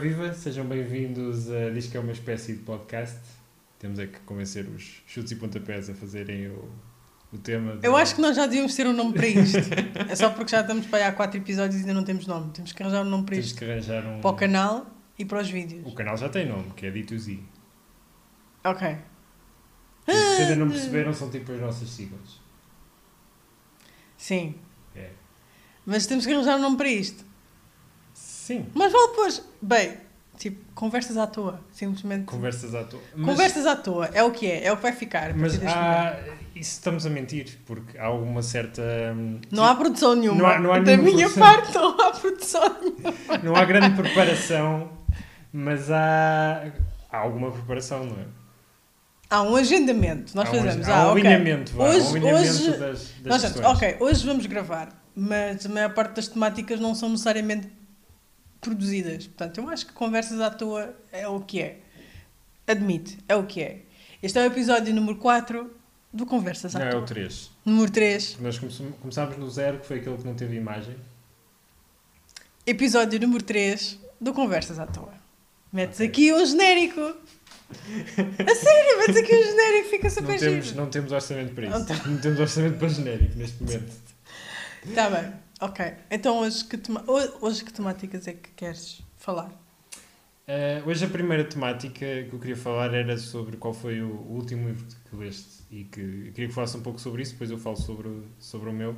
viva, sejam bem-vindos a Diz que é uma espécie de podcast. Temos é que convencer os chutes e pontapés a fazerem o, o tema. Eu acho que nós já devíamos ter um nome para isto. é só porque já estamos para aí há quatro episódios e ainda não temos nome. Temos que arranjar um nome para Temos isto. que arranjar um. Para o canal e para os vídeos. O canal já tem nome, que é D2Z. Ok. Se ainda não perceberam, são tipo as nossas siglas. Sim. É. Mas temos que arranjar um nome para isto. Sim. Mas vale depois. Bem, tipo, conversas à toa. Simplesmente. Conversas à toa. Mas- Conversas à toa. É o que é. É o que vai ficar. Mas há. Isso estamos a mentir, porque há uma certa. hum, Não há produção nenhuma. Não há- não há da minha produção. parte não há produção nenhuma. Não há grande preparação, mas há, há alguma preparação, não é? Há um agendamento. Nós há um, fazemos. há ah, um ok. alinhamento, vá, Hoje- um alinhamento hoje- das, das Nós ok, hoje vamos gravar, mas a maior parte das temáticas não são necessariamente produzidas. Portanto, eu acho que conversas à toa é o que é. Admite, é o que é. Este é o episódio número 4 do Conversas à Não, é toa. o 3. Número 3, Nós come- começámos no zero, que foi aquele que não teve imagem. episódio número 3 do Conversas à toa. Metes Ok. aqui um genérico. A sério, metes aqui um genérico, fica Não super temos, giro. não temos orçamento para Não isso. Não temos orçamento para genérico neste momento. Está bem, ok. Então hoje que, tema- ho- hoje que temáticas é que queres falar? Eh, hoje a primeira temática que eu queria falar era sobre qual foi o, o último livro que leste e que eu queria que falasse um pouco sobre isso, depois eu falo sobre, o- sobre o meu.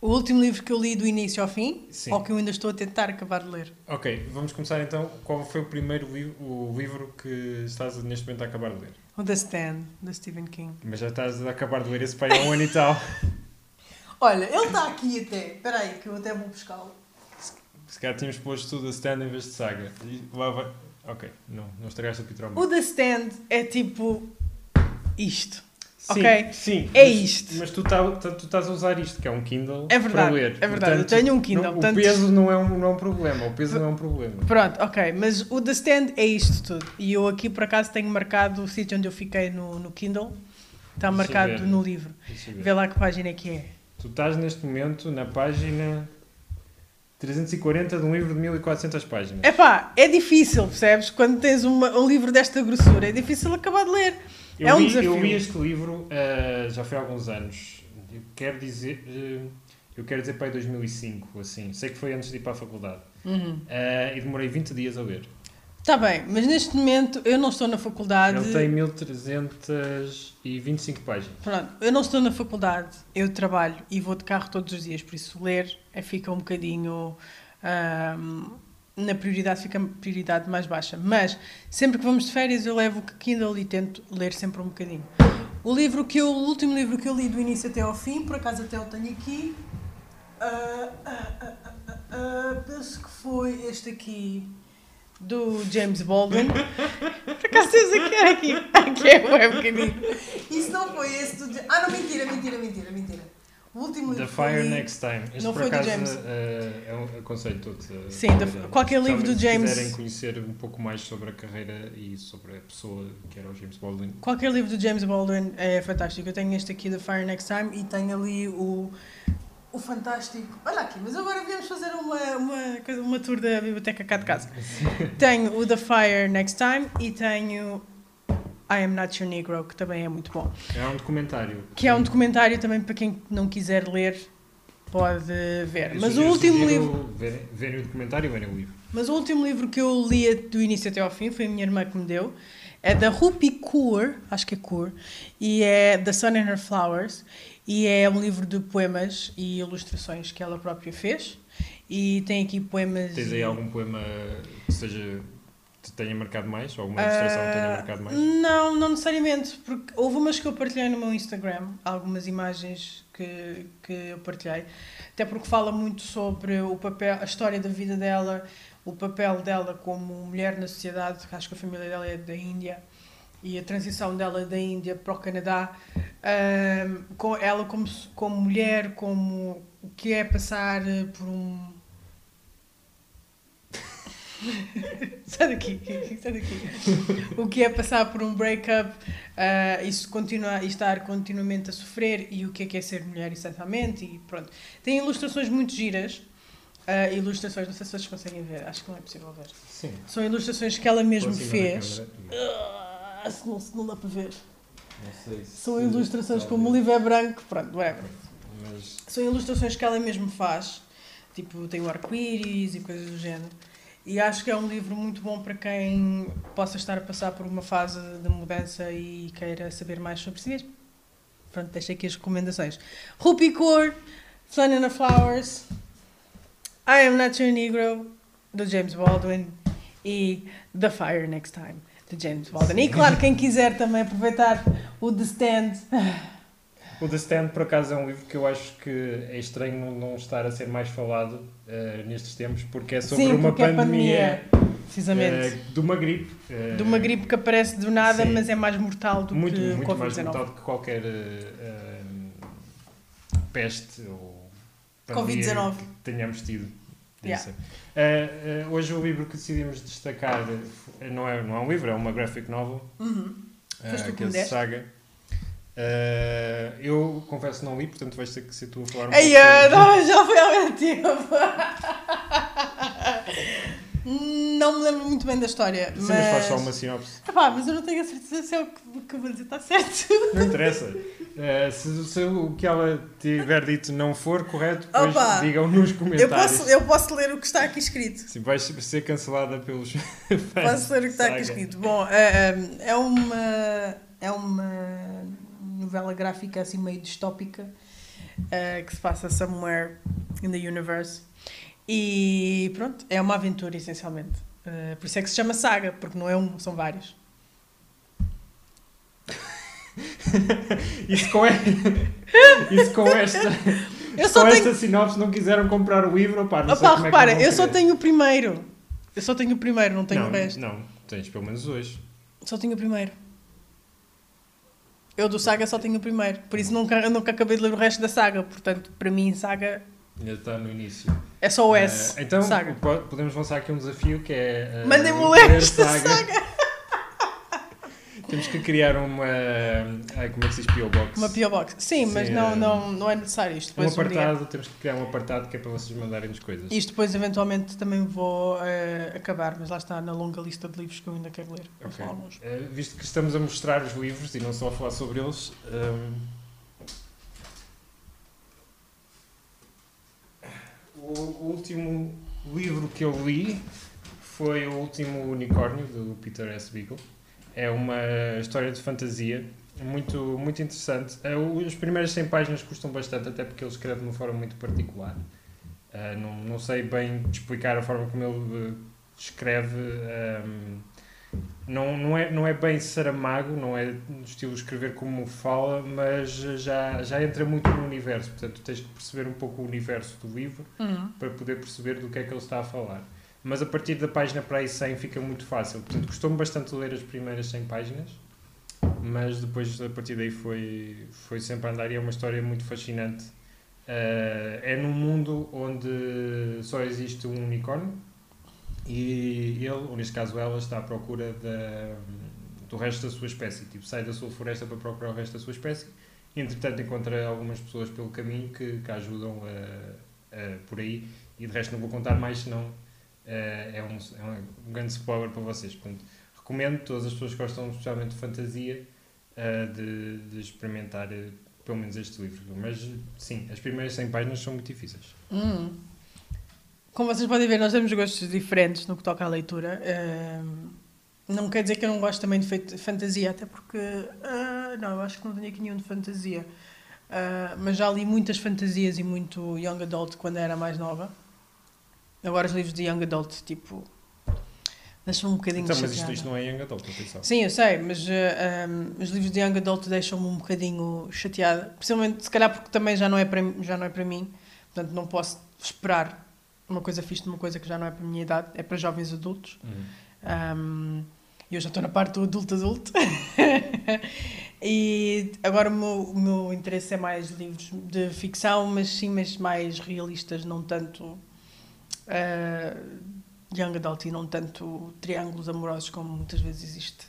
O último livro que eu li do início ao fim, Sim. ou que eu ainda estou a tentar acabar de ler. Ok, vamos começar então. Qual foi o primeiro li o livro que estás neste momento a acabar de ler? O The Stand, da Stephen King. Mas já estás a acabar de ler esse pai há um ano e tal. Olha, ele está aqui até. Espera aí, que eu até vou buscá-lo. Se calhar tínhamos posto tudo a stand em vez de saga. E lá vai. Ok, não, não estragaste o Peter O The Stand é tipo isto. Sim, ok, sim. é mas- isto. Mas tu, tá, tá- tu estás a usar isto, que é um Kindle, É verdade, para ler. é verdade, eu tenho um Kindle, não- portanto- O peso não é, um, não é um problema. O peso não é um problema. Pronto, ok, mas o The Stand é isto tudo. E eu aqui por acaso tenho marcado o sítio onde eu fiquei no, no Kindle. Está marcado no livro. Vê lá que página é que é. Tu estás neste momento na página 340 de um livro de 1400 páginas. Epá, é difícil, percebes? Quando tens uma- um livro desta grossura, é difícil acabar de ler. Eu, é um li, desafio. eu li este livro ah, já foi há alguns anos. Eu quero dizer. eh, eu quero dizer para aí 2005, assim. Sei que foi antes de ir para a faculdade. Uhum. Ah, e demorei 20 dias a ler. Está bem, mas neste momento eu não estou na faculdade. Ele tem 1325 páginas. Pronto, eu não estou na faculdade, eu trabalho e vou de carro todos os dias, por isso ler é, fica um bocadinho. ahm, na prioridade fica a prioridade mais baixa. Mas sempre que vamos de férias eu levo o Kindle e tento ler sempre um bocadinho. O livro que eu, o último livro que eu li do início até ao fim, por acaso até o tenho aqui. ah, ah, ah, penso que foi este aqui do James Baldwin. Por acaso tens aqui, aqui, aqui é bué pequenino. Isso não foi esse do Ah, não, mentira, mentira, mentira, mentira. O último The livro eu Fire li- Next Time. Este Não por foi do acaso James. eh, é um aconselho todos a Sim, da- qualquer livro do James- Se quiserem conhecer um pouco mais sobre a carreira e sobre a pessoa que era o James Baldwin. Qualquer livro do James Baldwin é fantástico. Eu tenho este aqui, The Fire Next Time, e tenho ali o, o fantástico. Olha aqui, mas agora viemos fazer uma, uma, coisa- uma tour da biblioteca cá de casa. tenho o The Fire Next Time e tenho I Am Not Your Negro, que também é muito bom. É um documentário. Que é um documentário também para quem não quiser ler, pode ver. Eu Mas o último livro. Verem, verem o documentário e verem o livro. Mas o último livro que eu li do início até ao fim foi a minha irmã que me deu. É da Rupi Kaur, acho que é Kaur, e é The Sun and Her Flowers, e é um livro de poemas e ilustrações que ela própria fez. E tem aqui poemas. Tens aí algum poema que seja. te tenha marcado mais? Ou alguma ilustração que tenha Ah, marcado mais? Não, não necessariamente, porque houve umas que eu partilhei no meu Instagram, algumas imagens que, que eu partilhei, até porque fala muito sobre o papel, a história da vida dela, o papel dela como mulher na sociedade, acho que a família dela é da Índia, e a transição dela da Índia para o Canadá, ahm, com ela como, como mulher, como o que é passar eh, por um sai daqui, sai daqui. O que é passar por um breakup, ah, isso continua, e estar continuamente a sofrer, e o que é que é ser mulher, essencialmente, e pronto. Tem ilustrações muito giras, ah, ilustrações, não sei se vocês conseguem ver, acho que não é possível ver. Sim. São ilustrações que ela mesmo fez. câmara. Ah, se, não, não dá para ver. Não sei se São ilustrações, como o livro é branco, pronto, whatever. Mas São ilustrações que ela mesmo faz, tipo, tem o arco-íris e coisas do género. E acho que é um livro muito bom para quem possa estar a passar por uma fase de mudança e queira saber mais sobre si mesmo. Pronto, deixo aqui as recomendações. Rupicore, Sun and the Flowers, I Am Not Your Negro, do James Baldwin, e The Fire Next Time, de James Baldwin. E claro, quem quiser também aproveitar o The Stand, o The Stand, por acaso, é um livro que eu acho que é estranho não- estar a ser mais falado eh, nestes tempos, porque é sobre Sim, uma porque é pandemia, precisamente. eh, de uma gripe. eh, De uma gripe que aparece do nada, sim. mas é mais mortal do muito, que muito mais Covid-19. brutal do que qualquer peste ou pandemia Covid-19. que tenhamos tido. Yeah. Eh, eh, hoje o livro que decidimos destacar eh, não é, não é um livro, é uma graphic novel, Uhum. tu que é deste? saga. Eh, eu confesso não li, portanto vais ter que ser tu a falar um Ei, pouco não, já foi há muito tempo. Não me lembro muito bem da história, Sim, mas... mas faz só uma sinopse. Epá, mas eu não tenho a certeza se é o que, que eu vou dizer está certo. Não interessa. Eh, se, se o que ela tiver dito não for correto, depois Opa! digam nos Eu comentários. posso, eu posso ler o que está aqui escrito. Sim, vais ser cancelada pelos fãs. Posso ler o que está aqui escrito. Bom, é, é- uma, é uma novela gráfica assim meio distópica eh, que se passa somewhere in the universe. E pronto, é uma aventura essencialmente. Eh, por isso é que se chama saga, porque não é um, são vários. Isso com, e- Isso com esta, Eu com só tenho. esta sinopse não quiseram comprar o livro, opá, não sei Opa, como é que repara, vão eu só querer. tenho o primeiro. Eu só tenho o primeiro, não tenho não, o resto. Não, tens pelo menos dois. Só tenho o primeiro. Eu do saga só tenho o primeiro. Por isso nunca, nunca acabei de ler o resto da saga. Portanto, para mim, saga Ainda está no início. É só o S. Eh, então, saga. po- podemos lançar aqui um desafio que é. eh, Mandem-me ler ler esta saga. Temos que criar uma. Ai, como é que se diz? P.O. Box. Uma P.O. Box. Sim, mas Sim, não, é- não, não é necessário. Isto Um depois, um apartado, temos que criar um apartado que é para vocês mandarem-nos coisas. isto depois eventualmente também vou eh, acabar, mas lá está na longa lista de livros que eu ainda quero ler. Vou Ok. falar alguns. Eh, visto que estamos a mostrar os livros e não só a falar sobre eles, ehm, o, último livro que eu li foi o último Unicórnio do Peter S. Beagle. É uma história de fantasia muito, muito interessante. As primeiras 100 páginas custam bastante, até porque ele escreve de uma forma muito particular. Eh, não, não sei bem explicar a forma como ele eh, escreve. ehm, não, não, é, não é bem Saramago, não é no estilo escrever como fala, mas já, já entra muito no universo. Portanto, tens que perceber um pouco o universo do livro Uhum. para poder perceber do que é que ele está a falar. Mas a partir da página para aí 100 fica muito fácil. Portanto, gostou-me bastante ler as primeiras 100 páginas, mas depois, a partir daí, foi, foi sempre a andar e é uma história muito fascinante. Eh, é num mundo onde só existe um unicórnio e ele, ou neste caso ela, está à procura da, do resto da sua espécie. Tipo, sai da sua floresta para procurar o resto da sua espécie e, entretanto, encontra algumas pessoas pelo caminho que, que ajudam a, a- por aí. E de resto, não vou contar mais, senão eh, é, um, é um grande spoiler para vocês. Portanto, recomendo todas as pessoas que gostam especialmente de fantasia eh, de, de experimentar eh, pelo menos este livro. Mas sim, as primeiras 100 páginas são muito difíceis. Hum. Como vocês podem ver, nós temos gostos diferentes no que toca à leitura. Não quer dizer que eu não gosto também de fantasia, até porque. ah, não, eu acho que não tenho aqui nenhum de fantasia. Ah, mas já li muitas fantasias e muito young adult quando era mais nova. Agora os livros de young adult, tipo. deixam-me um bocadinho Então, mas isto, isto não é young adult, atenção. Sim, eu sei, mas ah, um, os livros de Young Adult deixam-me um bocadinho chateada. Principalmente, se calhar, porque também já não é para, já não é para mim. Portanto, não posso esperar uma coisa fixe de uma coisa que já não é para a minha idade. É para jovens adultos. Uhum. Um, eu já estou na parte do adulto-adulto. e agora o meu, o meu interesse é mais livros de ficção, mas sim, mas mais realistas, não tanto uh, young adult e não tanto triângulos amorosos como muitas vezes existe.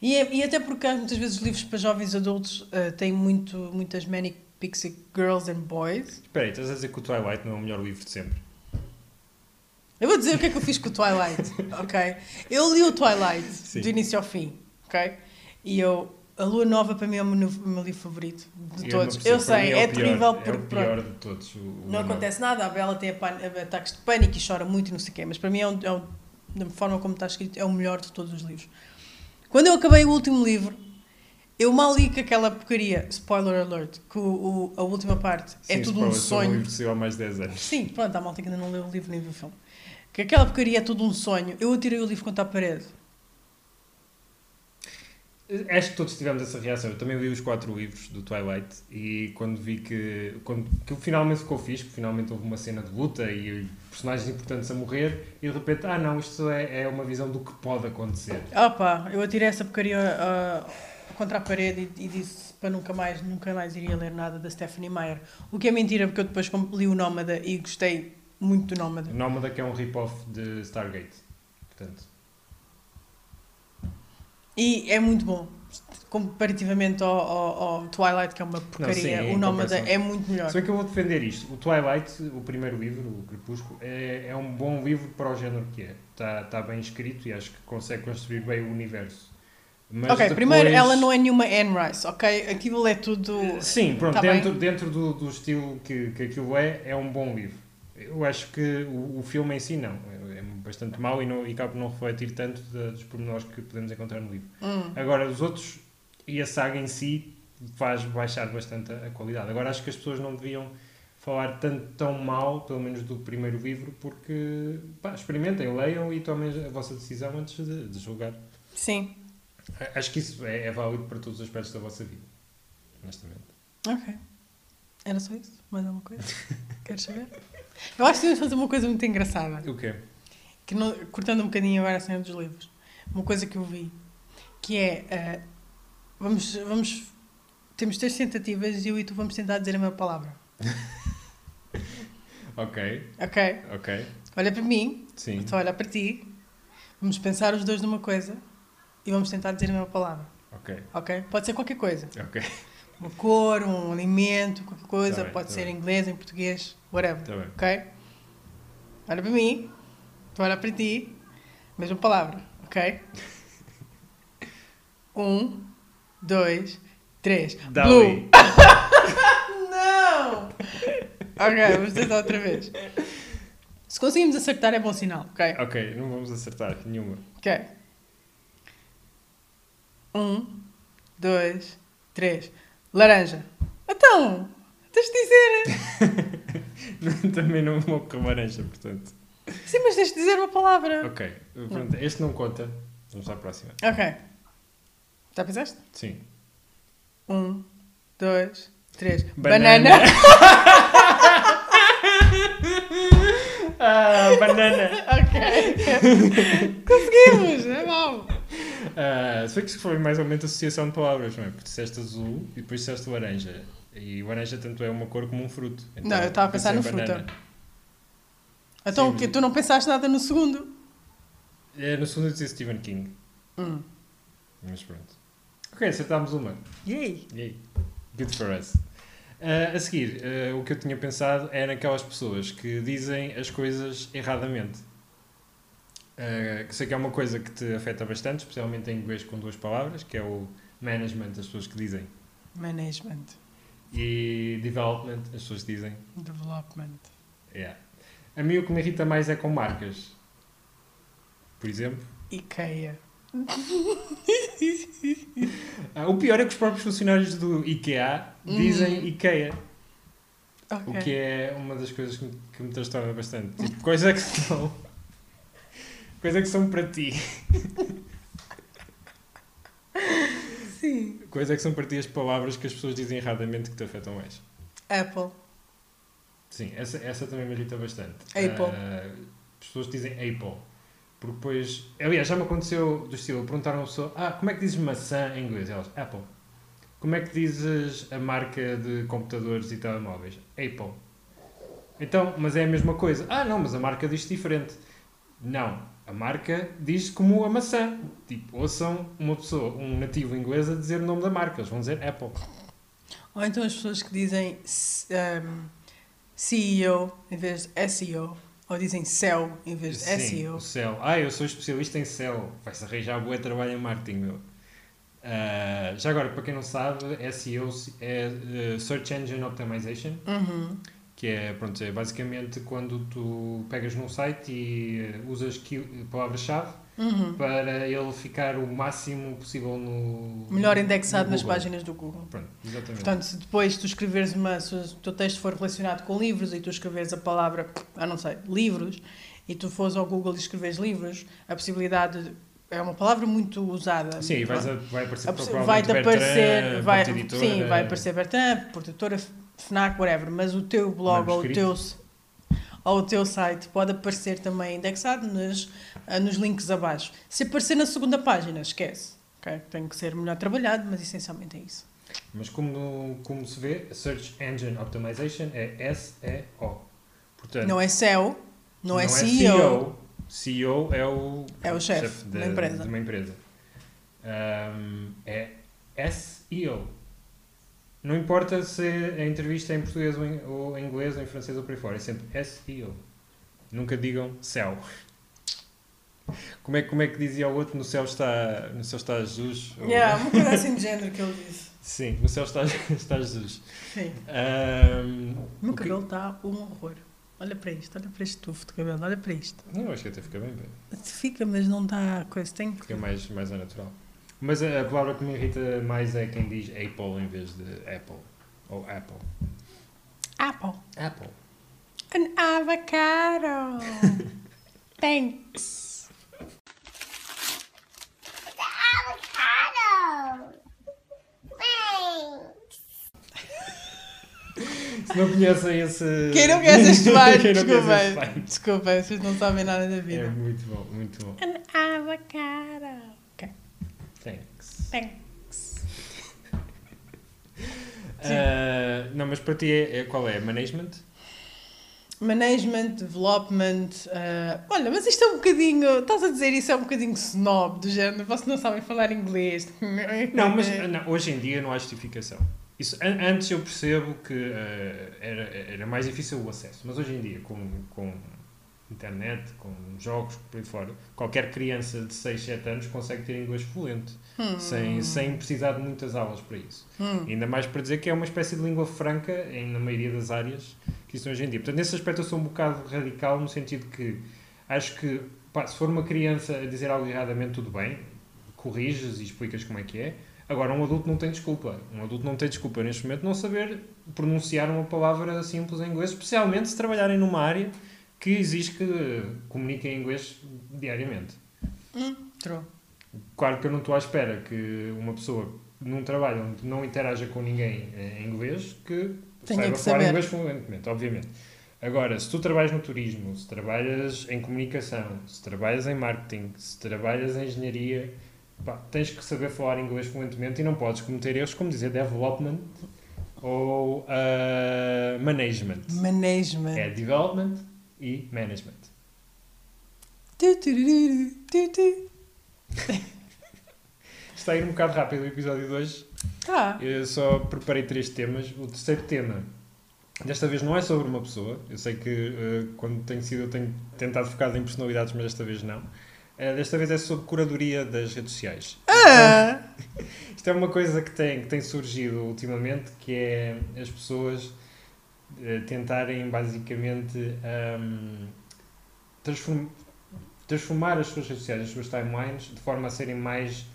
E, é- e até porque muitas vezes os livros para jovens adultos uh, têm muito, muitas manic pixie girls and boys. Espera aí, estás a dizer que o Twilight não é o melhor livro de sempre? Eu vou dizer o que é que eu fiz com o Twilight, ok? Eu li o Twilight Sim. do início ao fim, ok? E eu. A Lua Nova para mim é o meu, meu livro favorito de Eu todos. Eu sei, o é pior, terrível É porque o pior de todos. não Nova. acontece nada. A Bela tem ataques de pânico e chora muito e não sei o quê, mas para mim é, um, é um- da forma como está escrito, é o melhor de todos os livros. Quando eu acabei o último livro, eu mal li que aquela porcaria, spoiler alert, que o, o- a última parte é Sim, tudo um spoiler, só sonho. livro há mais de 10 anos. Sim, pronto, há malta que ainda não leu o livro nem viu o filme. Que aquela porcaria é tudo um sonho. Eu atirei o livro contra a parede. Acho que todos tivemos essa reação. Eu também li os quatro livros do Twilight e quando vi que, quando, que finalmente ficou fixe, porque finalmente houve uma cena de luta e personagens importantes a morrer, e de repente, ah não, isto é, é uma visão do que pode acontecer. Opa, eu atirei essa porcaria ah, contra a parede e, e disse para nunca mais, nunca mais iria ler nada da Stephanie Meyer. O que é mentira, porque eu depois li o Nómada e gostei muito do Nómada. Nómada que é um rip-off de Stargate. Portanto, E é muito bom. Comparativamente ao, ao- ao Twilight, que é uma porcaria, sim, em o Nómada é muito melhor. bem que eu vou defender isto, o Twilight, o primeiro livro, o Crepúsculo, é, é um bom livro para o género que é. Está tá bem escrito e acho que consegue construir bem o universo. Mas ok, depois- primeiro, ela não é nenhuma Anne Rice, ok? Aquilo é tudo. Sim, pronto, Tá dentro, bem. dentro do, do estilo que, que aquilo é, é um bom livro. Eu acho que o, o filme em si não, é, bastante mau e, não, e acaba por não refletir tanto da- dos pormenores que podemos encontrar no livro. Hum. Agora, os outros e a saga em si faz baixar bastante a, a qualidade. Agora, acho que as pessoas não deviam falar tanto tão mal, pelo menos do primeiro livro, porque pá, experimentem, leiam e tomem a vossa decisão antes de, de julgar. Sim, Acho que isso é, é válido para todos os aspectos da vossa vida, honestamente. ok. Era só isso? Mais alguma coisa? Queres saber? Eu acho que devíamos fazer uma coisa muito engraçada. O quê? que não- cortando um bocadinho agora a cena dos livros, uma coisa que eu vi, que é, eh, vamos, vamos, temos três tentativas e eu e tu vamos tentar dizer a mesma palavra, Ok, ok? ok. Olha para mim, Sim. estou a olhar para ti, vamos pensar os dois numa coisa e vamos tentar dizer a mesma palavra, Ok, ok? Pode ser qualquer coisa, ok. Uma cor, um alimento, qualquer coisa, Tá bem, pode tá ser bem. em inglês, em português, whatever, bem. ok? Olha para mim, estou a olhar para ti, mesma palavra, ok? Um, dois, três. Dali. Blue. Não! Ok, vamos tentar outra vez. Se conseguimos acertar é bom sinal, ok? Ok, não vamos acertar nenhuma. Ok. Um, dois, três. Laranja. Então, tens de dizer. Também não vou com laranja, portanto. Sim, mas tens de dizer uma palavra. Ok, pronto, este não conta. Vamos à próxima. Ok. Já fizeste? Sim. Um, dois, três. Banana. Banana. ah, banana! ok. Conseguimos, é mau. Ah, se que isso foi mais ou menos associação de palavras, não é? Porque disseste azul e depois disseste laranja. E laranja tanto é uma cor como um fruto. Então, Não, eu estava a pensar no em fruta. banana. Então, Sim. que tu não pensaste nada no segundo? É, no segundo eu disse Stephen King. Hum. Mas pronto. Ok, acertámos uma. Yay. Yay. Good for us. Ah, a seguir, ah, o que eu tinha pensado é naquelas pessoas que dizem as coisas erradamente. Ah, que sei que é uma coisa que te afeta bastante, especialmente em inglês com duas palavras, que é o management, as pessoas que dizem, Management. e development, as pessoas que dizem. Development. Yeah. A mim o que me irrita mais é com marcas. Por exemplo, IKEA. ah, o pior é que os próprios funcionários do IKEA dizem Uhum. IKEA. Ok. O que é uma das coisas que me, que me transtorna bastante. Tipo, coisa que são. Coisa que são para ti. Sim. Coisa que são para ti as palavras que as pessoas dizem erradamente que te afetam mais. Apple. Sim, essa, essa também me irrita bastante. Apple. Ah, as pessoas dizem Apple. Porque depois. Aliás, já me aconteceu do estilo. Perguntaram a pessoa: Ah, como é que dizes maçã em inglês? Elas: Apple. Como é que dizes a marca de computadores e telemóveis? Apple. Então, mas é a mesma coisa. Ah, não, mas a marca diz diferente. Não, a marca diz como a maçã. Tipo, ouçam uma pessoa, um nativo inglês, a dizer o nome da marca. Eles vão dizer Apple. Ou então as pessoas que dizem um, CEO em vez de SEO. Ou dizem SEO em vez de Sim, SEO. o SEO. Ah, eu sou especialista em SEO. Vai-se arranjar boa trabalho em marketing, meu. Ah, já agora, para quem não sabe, SEO é eh, Search Engine Optimization, Uhum. Que é, pronto, é basicamente quando tu pegas num site e eh, usas palavras-chave Uhum. para ele ficar o máximo possível no... Melhor indexado no nas páginas do Google. Pronto, exatamente. Portanto, se depois tu escreveres uma, se o teu texto for relacionado com livros e tu escreveres a palavra, ah não sei, livros, e tu fores ao Google e escreveres livros, a possibilidade é uma palavra muito usada. Sim, vais a, vai aparecer provavelmente vai-te aparecer, Bertrand, vai, sim, vai aparecer Bertrand, Portatora, FNAC, whatever, mas o teu blog ou o teu, ou o teu site pode aparecer também indexado nos, ah, nos links abaixo. Se aparecer na segunda página, esquece. ok? Tem que ser melhor trabalhado, mas essencialmente é isso. Mas como, como se vê, Search Engine Optimization é SEO. Portanto, Não é SEO, não, é CEO. CEO. CEO é o, É o chefe da da empresa. de uma empresa. Ahm, é SEO. Não importa se a entrevista é em português ou em, ou em inglês ou em francês ou por aí fora, é sempre SEO. Nunca digam céu. Como é, como é que dizia o outro? No céu está, no céu está Jesus? Ou- Yeah, uma coisa assim de género que ele disse. Sim, no céu está, está Jesus. Sim. Ahm, O meu que- cabelo está um horror. Olha para isto, olha para este tufo de cabelo, olha para isto. Não, acho que até fica bem, bem. Fica, mas não está coisa. Tem que. Fica mais, mais natural. Mas a, a palavra que me irrita mais é quem diz Apple em vez de Apple. Ou Apple. Apple. Apple. An avocado. Thanks. Avocado. Thanks. Se não conhecem esse. Quem não conhece este bairro, desculpem. Desculpem, vocês não sabem nada da É vida. muito bom, muito bom. An avocado. Thanks. thanks. Ah, não, mas para ti é, é- qual é? Management? Management, development. ah, olha, mas isto é um bocadinho. Estás a dizer isso é um bocadinho snob, do género. Vocês não sabem falar inglês. Não, mas não, hoje em dia não há justificação. Isso, an- antes eu percebo que ah, era, era mais difícil o acesso, mas hoje em dia, com, com internet, com jogos por aí fora, qualquer criança de 6, 7 anos consegue ter inglês fluente, Hum. sem, sem precisar de muitas aulas para isso. Hum. Ainda mais para dizer que é uma espécie de língua franca em, na maioria das áreas que existem hoje em dia. Portanto, nesse aspecto eu sou um bocado radical no sentido que acho que pá, se for uma criança a dizer algo erradamente, tudo bem, corriges e explicas como é que é. Agora, um adulto não tem desculpa. Um adulto não tem desculpa neste momento não saber pronunciar uma palavra simples em inglês, especialmente se trabalharem numa área que exige que comuniquem em inglês diariamente. Hum, true. Claro que eu não estou à espera que uma pessoa num trabalho onde não interaja com ninguém em inglês que Tenha saiba que falar saber. inglês fluentemente, obviamente. Agora, se tu trabalhas no turismo, se trabalhas em comunicação, se trabalhas em marketing, se trabalhas em engenharia, pá, tens que saber falar inglês fluentemente e não podes cometer erros como dizer development ou ah, management. Management. É development e management. Está a ir um bocado rápido o episódio de hoje. Tá. Eu só preparei três temas. O terceiro tema, desta vez não é sobre uma pessoa. Eu sei que eh, quando tenho sido eu tenho tentado focar em personalidades, mas desta vez não. Eh, desta vez é sobre curadoria das redes sociais. Ah! Isto é uma coisa que tem, que tem surgido ultimamente, que é as pessoas tentarem basicamente ahm, transform- transformar as suas redes sociais, as suas timelines, de forma a serem mais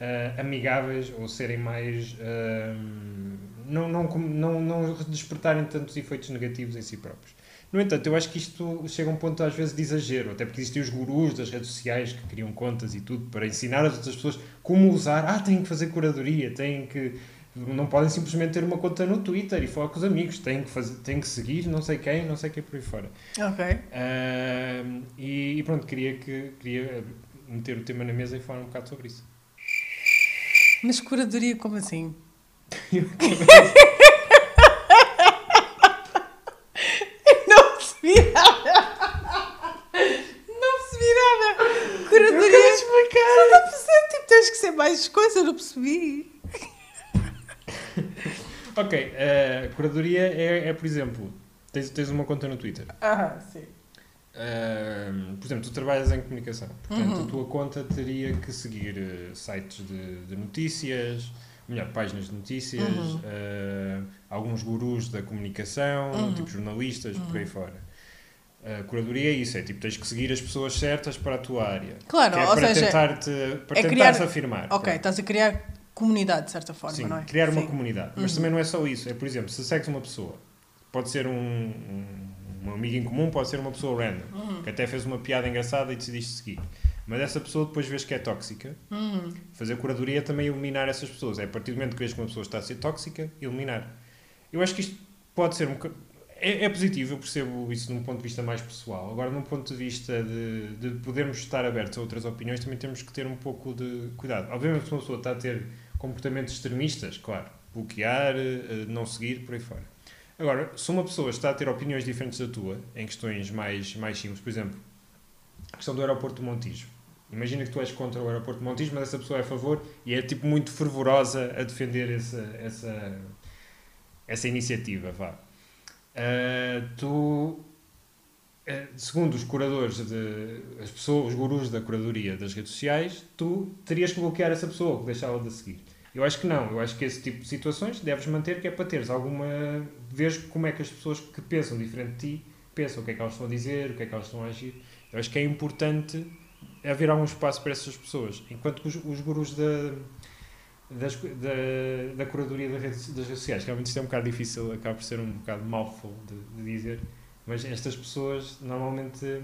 ah, amigáveis ou serem mais. ahm, não, não, não, não despertarem tantos efeitos negativos em si próprios. No entanto, eu acho que isto chega a um ponto às vezes de exagero, até porque existem os gurus das redes sociais que criam contas e tudo para ensinar as outras pessoas como usar. Ah, têm que fazer curadoria, têm que. Não podem simplesmente ter uma conta no Twitter e falar com os amigos, têm que, fazer, têm que seguir não sei quem, não sei quem por aí fora. Ok. Ahm, e, e pronto, queria, que, queria meter o tema na mesa e falar um bocado sobre isso. Mas curadoria, como assim? Não percebi nada. Não percebi nada. Curadoria. explicar. Não está a perceber. Tipo, tens que ser mais coisa, eu não percebi. Ok, a curadoria é, é, por exemplo, tens, tens uma conta no Twitter. Ah, sim. Ahm, por exemplo, tu trabalhas em comunicação, portanto Uhum. a tua conta teria que seguir eh, sites de, de notícias, melhor, páginas de notícias, Uhum. ah, alguns gurus da comunicação, Uhum. tipo jornalistas, por aí Uhum. fora. A curadoria é isso, é tipo, tens que seguir as pessoas certas para a tua área. Claro, que é ou para seja, tentar-te para é tentares criar- afirmar. ok, pronto. estás a criar comunidade de certa forma, Sim, não é? criar uma Sim. comunidade. Mas Uhum. também não é só isso. É, por exemplo, se segues uma pessoa, pode ser um, um, um amigo em comum, pode ser uma pessoa random, Uhum. que até fez uma piada engraçada e decidiste seguir. Mas essa pessoa depois vês que é tóxica. Uhum. Fazer curadoria é também eliminar essas pessoas. É a partir do momento que vês que uma pessoa está a ser tóxica, eliminar. Eu acho que isto pode ser um é, é positivo, eu percebo isso num ponto de vista mais pessoal. Agora, num ponto de vista de, de podermos estar abertos a outras opiniões, também temos que ter um pouco de cuidado. Obviamente, se uma pessoa está a ter comportamentos extremistas, claro, bloquear, eh, não seguir, por aí fora. Agora, se uma pessoa está a ter opiniões diferentes da tua, em questões mais, mais simples, por exemplo, a questão do aeroporto de Montijo. Imagina que tu és contra o aeroporto de Montijo, mas essa pessoa é a favor e é tipo muito fervorosa a defender essa, essa, essa iniciativa, vá. Ah, tu, segundo os curadores, de, as pessoas, os gurus da curadoria das redes sociais, tu terias que bloquear essa pessoa, que deixá-la de seguir. Eu acho que não, eu acho que esse tipo de situações deves manter, que é para teres alguma. Vês como é que as pessoas que pensam diferente de ti pensam, o que é que elas estão a dizer, o que é que elas estão a agir. Eu acho que é importante haver algum espaço para essas pessoas. Enquanto que os, os gurus da, das, da, da curadoria das redes, das redes sociais, realmente isto é um bocado difícil, acaba por ser um bocado mouthful de, de dizer, mas estas pessoas normalmente.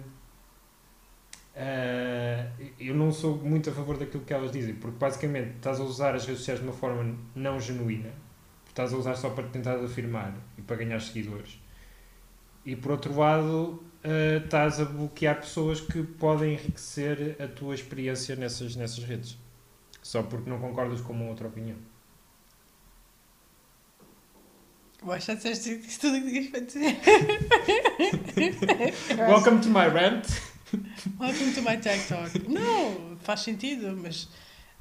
ah, eu não sou muito a favor daquilo que elas dizem, porque basicamente estás a usar as redes sociais de uma forma não genuína, estás a usar só para tentar afirmar e para ganhar seguidores. E por outro lado, ah, estás a bloquear pessoas que podem enriquecer a tua experiência nessas, nessas redes, só porque não concordas com uma outra opinião. Que já disseste isso tudo o que tinhas para dizer. Welcome to my rant. Welcome to my TED Talk. Não, faz sentido, mas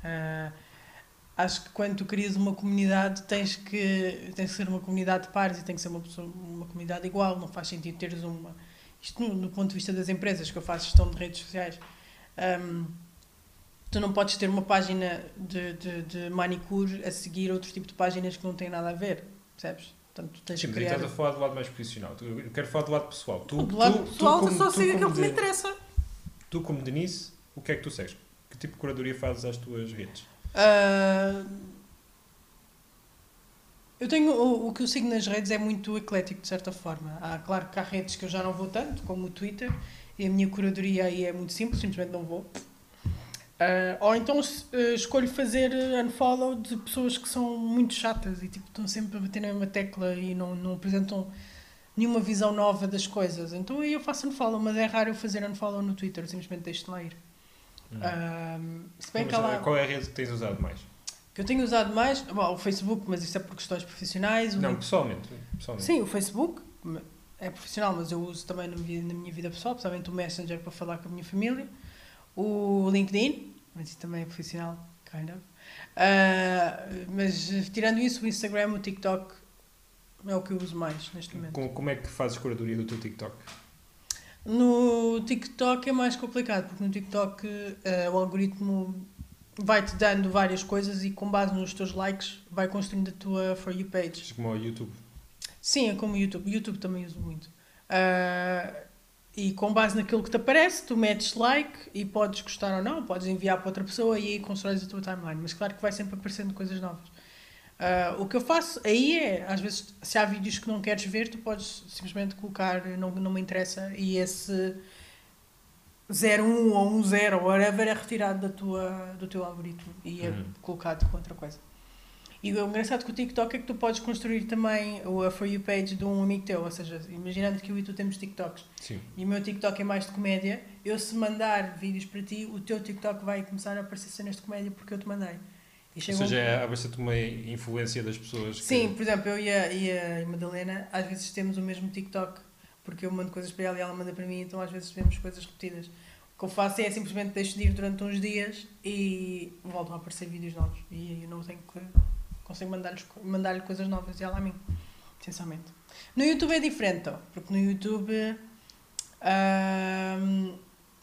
ah, acho que quando tu crias uma comunidade tens que, tens que ser uma comunidade de pares e tem que ser uma, pessoa, uma comunidade igual. Não faz sentido teres uma. Isto no, no ponto de vista das empresas que eu faço gestão de redes sociais. ahm, tu não podes ter uma página de, de, de manicure a seguir outro tipo de páginas que não têm nada a ver, percebes? Portanto, tu tens Sim, mas criar. estás a falar do lado mais profissional. Eu quero falar do lado pessoal. Tu, do lado tu- pessoal, tu só como- sigo tu aquilo que me interessa. Tu, como Denise, o que é que tu segues? Que tipo de curadoria fazes às tuas redes? Ah, eu tenho o, o que eu sigo nas redes é muito eclético de certa forma. Há, claro que há redes que eu já não vou tanto, como o Twitter, e a minha curadoria aí é muito simples, simplesmente não vou. Ah, ou então eh, escolho fazer unfollow de pessoas que são muito chatas e tipo, estão sempre a bater na mesma tecla e não, não apresentam nenhuma visão nova das coisas. Então aí eu faço unfollow, mas é raro eu fazer unfollow no Twitter, eu simplesmente deixo de lá ir. Ah, se bem Mas, que lá... Qual é a rede que tens usado mais? Que eu tenho usado mais, bom, o Facebook, mas isso é por questões profissionais. o Não, Link- pessoalmente. pessoalmente. Sim, o Facebook é profissional, mas eu uso também na minha, na minha vida pessoal, principalmente o Messenger para falar com a minha família. O LinkedIn, mas isso também é profissional, kind of. Ah, mas tirando isso, o Instagram, o TikTok é o que eu uso mais neste momento. Como, como é que fazes curadoria do teu TikTok? No TikTok é mais complicado, porque no TikTok eh, o algoritmo vai-te dando várias coisas e com base nos teus likes vai construindo a tua For You page. Como ao YouTube. Sim, é como o YouTube. O YouTube também uso muito. Ah, e com base naquilo que te aparece, tu metes like e podes gostar ou não, podes enviar para outra pessoa e aí constróis a tua timeline. Mas claro que vai sempre aparecendo coisas novas. Ah, o que eu faço aí é, às vezes, se há vídeos que não queres ver, tu podes simplesmente colocar não, não me interessa e esse 01 ou 10 ou whatever é retirado da tua, do teu algoritmo e é Uhum. colocado com outra coisa. E o engraçado com o TikTok é que tu podes construir também a For You page de um amigo teu, ou seja, imaginando que eu e tu temos TikToks Sim. e o meu TikTok é mais de comédia, eu se mandar vídeos para ti, o teu TikTok vai começar a aparecer cenas de comédia porque eu te mandei. Ou um- seja, é- há bastante uma influência das pessoas. que- Sim, por exemplo, eu e a, e a Madalena às vezes temos o mesmo TikTok, porque eu mando coisas para ela e ela manda para mim, então às vezes vemos coisas repetidas. O que eu faço é simplesmente deixo de ir durante uns dias e voltam a aparecer vídeos novos. E eu não tenho que. Consigo mandar-lhe mandar coisas novas e ela a mim, essencialmente. No YouTube é diferente, ó, porque no YouTube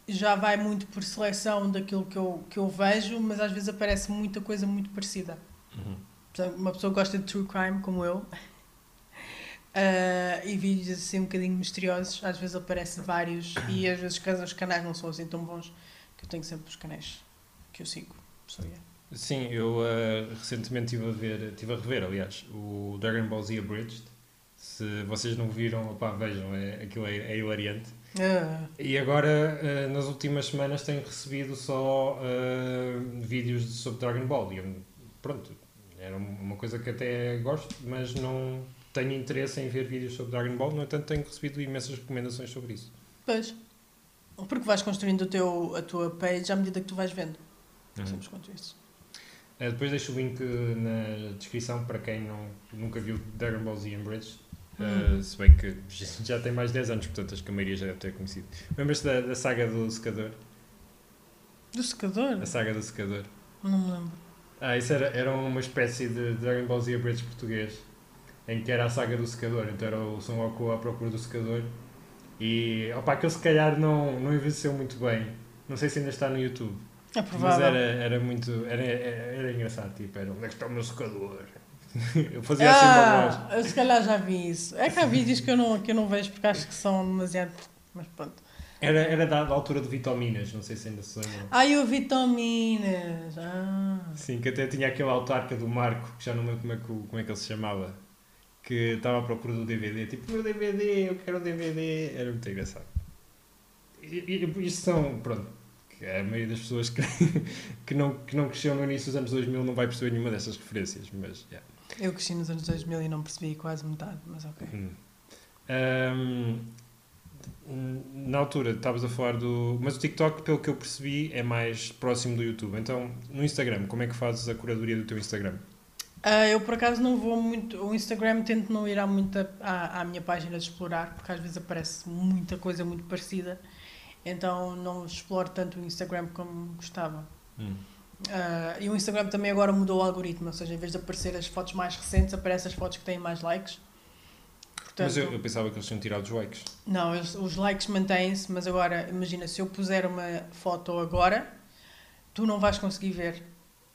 já vai muito por seleção daquilo que eu, que eu vejo, mas às vezes aparece muita coisa muito parecida. Uhum. Uma pessoa que gosta de true crime, como eu, ah, e vídeos assim um bocadinho misteriosos, às vezes aparecem vários, e às vezes os os canais não são assim tão bons, que eu tenho sempre os canais que eu sigo. So, yeah. Sim, eu uh, recentemente estive a ver, estive a rever, aliás, o Dragon Ball Z Abridged. Se vocês não viram, opá, vejam, é, aquilo é, é hilariante. Ah, E agora, uh, nas últimas semanas, tenho recebido só uh, vídeos sobre Dragon Ball. E eu, pronto, era uma coisa que até gosto, mas não tenho interesse em ver vídeos sobre Dragon Ball. No entanto, tenho recebido imensas recomendações sobre isso. pois. Porque vais construindo o teu, a tua page à medida que tu vais vendo. Uhum. Sabes quanto isso? Uh, depois deixo o link na descrição para quem não, nunca viu Dragon Ball Z Unbridged. Uh, Hum. se bem que já tem mais de 10 anos, portanto acho que a maioria já deve ter conhecido. Lembras-te da, da saga do secador? Do secador? A saga do secador. Não me lembro. Ah, isso era, era uma espécie de Dragon Ball Z Abridged português, em que era a saga do secador, então era o Son Goku à procura do secador. E, opá, aquele se calhar não, não envelheceu muito bem. Não sei se ainda está no YouTube. É Mas provável. era, era muito. Era, era, era engraçado, tipo, era onde é que está o meu secador? Eu fazia assim uma voz. Ah, eu se calhar já vi isso. É que há vídeos que eu não, que eu não vejo porque acho que são demasiado. Mas pronto. Era, era da, da altura de Vitaminas, não sei se ainda se lembram. Ai, o vitaminas. Ah. Sim, que até tinha aquele autarca do Marco, que já não lembro como é que, como é que ele se chamava, que estava à procura do DVD, tipo, meu DVD, eu quero o DVD, era muito engraçado. E, e, isto são, pronto, que a maioria das pessoas que, que, não, que não cresceu no início dos anos 2000 não vai perceber nenhuma dessas referências, mas, yeah. Eu cresci nos anos 2000 e não percebi quase metade, mas ok. Hum. Ahm, na altura estavas a falar do. Mas o TikTok, pelo que eu percebi, é mais próximo do YouTube. Então, no Instagram, como é que fazes a curadoria do teu Instagram? Ah, eu por acaso não vou muito. O Instagram tento não ir à, muita, à, à minha página de explorar, porque às vezes aparece muita coisa muito parecida. Então não exploro tanto o Instagram como gostava. Hum. Ah, e o Instagram também agora mudou o algoritmo, ou seja, em vez de aparecer as fotos mais recentes, aparecem as fotos que têm mais likes. Portanto, Mas eu, eu pensava que eles tinham tirado os likes. Não, eles- os likes mantêm-se, mas agora, imagina, se eu puser uma foto agora, tu não vais conseguir ver.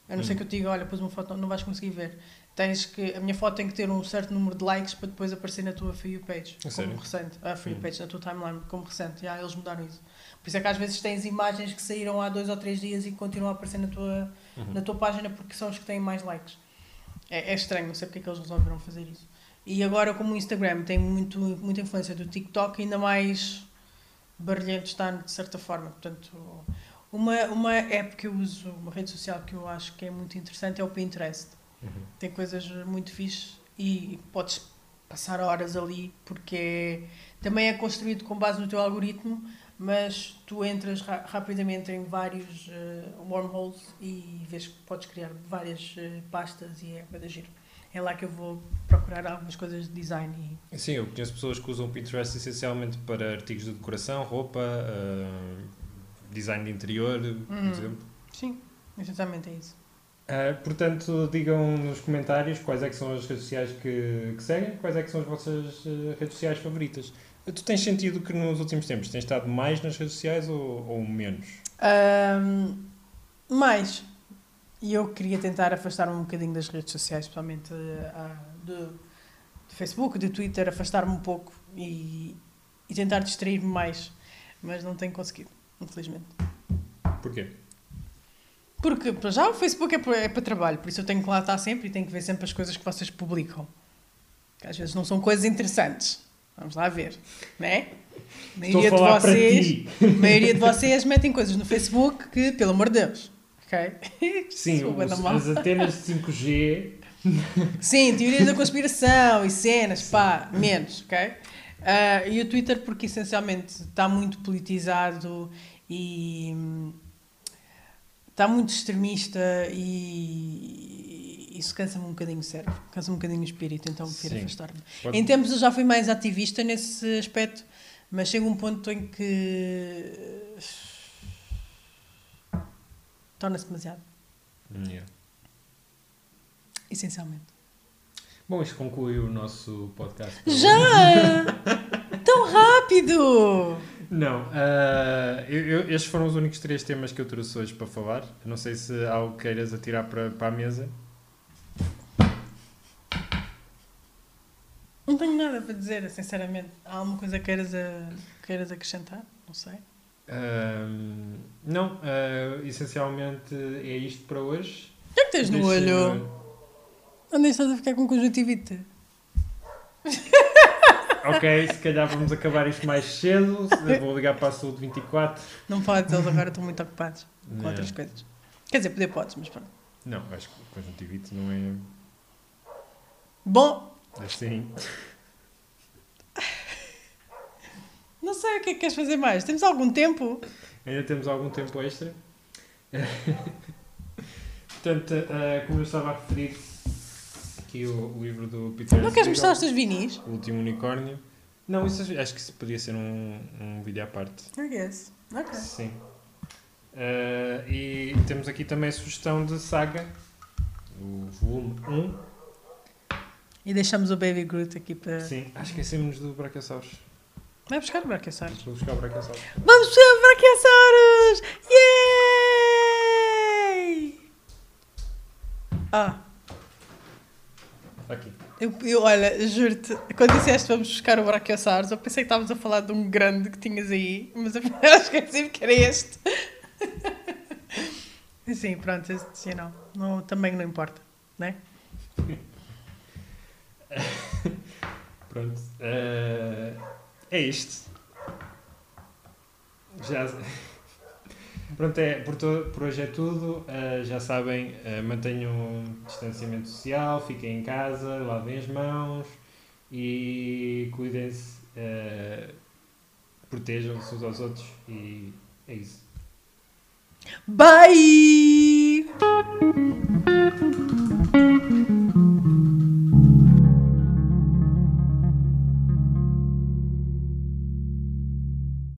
A não ser Hum. que eu te diga, olha, pus uma foto, não vais conseguir ver. Tens que, a minha foto tem que ter um certo número de likes para depois aparecer na tua For You page, A como sério? recente. A For You Hum. page, na tua timeline, como recente. Já, eles mudaram isso. Por isso é que às vezes tens imagens que saíram há dois ou três dias e continuam a aparecer na tua, Uhum. na tua página porque são os que têm mais likes. É, é estranho, não sei porque é que eles resolveram fazer isso. E agora, como o Instagram tem muito, muita influência do TikTok, ainda mais barulhento está de certa forma. Portanto, uma, uma app que eu uso, uma rede social que eu acho que é muito interessante é o Pinterest. Uhum. Tem coisas muito fixe e podes passar horas ali porque é- também é construído com base no teu algoritmo, mas tu entras ra- rapidamente em vários eh, wormholes e vês que podes criar várias eh, pastas e é para giro. É lá que eu vou procurar algumas coisas de design e Sim, eu conheço pessoas que usam o Pinterest essencialmente para artigos de decoração, roupa, ah, design de interior, por Hum. exemplo. sim, exatamente é isso. Ah, portanto, digam nos comentários quais é que são as redes sociais que, que seguem, quais é que são as vossas redes sociais favoritas. Tu tens sentido que nos últimos tempos tens estado mais nas redes sociais ou, ou menos? Ahm, mais, e eu queria tentar afastar-me um bocadinho das redes sociais, especialmente eh, ah, do, do Facebook, do Twitter, afastar-me um pouco e, e tentar distrair-me mais, mas não tenho conseguido, infelizmente. Porquê? Porque, já, o Facebook é para, é para trabalho, por isso eu tenho que lá estar sempre e tenho que ver sempre as coisas que vocês publicam. Que às vezes não são coisas interessantes. Vamos lá ver, né? A maioria de vocês, maioria de vocês metem coisas no Facebook que, pelo amor de Deus, ok? Sim, os- as antenas de 5G. Sim, teorias da conspiração e cenas, pá, menos, ok? Ah, e o Twitter, porque essencialmente está muito politizado e hum, está muito extremista e isso cansa-me um bocadinho o cérebro, cansa-me um bocadinho o espírito, então prefiro afastar-me. Pode- Em tempos eu já fui mais ativista nesse aspecto, mas chega um ponto em que torna-se demasiado, yeah. essencialmente. Bom, isto conclui o nosso podcast. Já! Tão rápido! Não, ah, eu- eu- estes foram os únicos três temas que eu trouxe hoje para falar. Não sei se há algo que queiras atirar para, para a mesa. Não tenho nada para dizer, sinceramente. Há alguma coisa que queiras, a, queiras acrescentar? Não sei. Ahm, não, ah, essencialmente é isto para hoje. O que é que tens no olho? Onde estás a ficar com conjuntivite? Ok, se calhar vamos acabar isto mais cedo. Vou ligar para a saúde 24. Não podes, eles agora estão muito ocupados com Não. outras coisas. Quer dizer, poder podes, mas pronto. Não, acho que conjuntivite não é Bom, assim. Não sei o que é que queres fazer mais. Temos algum tempo? Ainda temos algum tempo extra. Portanto, ah, como eu estava a referir, aqui o, o livro do Peter Não queres mostrar os teus vinis? O último unicórnio. Não, isso acho que isso podia ser um, um vídeo à parte. I guess. Ok. Sim. Ah, e temos aqui também a sugestão de Saga, o volume 1. E deixamos o Baby Groot aqui para. Sim, ah, esquecemos do Brachiosaurus. Vai buscar o Brachiosaurus. Vou buscar o Brachiosaurus. Vamos buscar o Brachiosaurus! Yay! Ah, aqui. eu, eu olha, juro-te, quando disseste vamos buscar o Brachiosaurus, eu pensei que estávamos a falar de um grande que tinhas aí, mas afinal esqueci que era este. Sim, pronto, you know, não, também não importa, né? Pronto. Ah, é isto. Já. Pronto, é, por, to- por hoje é tudo. Ah, já sabem, ah, mantenham distanciamento social, fiquem em casa, lavem as mãos e cuidem-se, ah, protejam-se uns aos outros e é isso. Bye!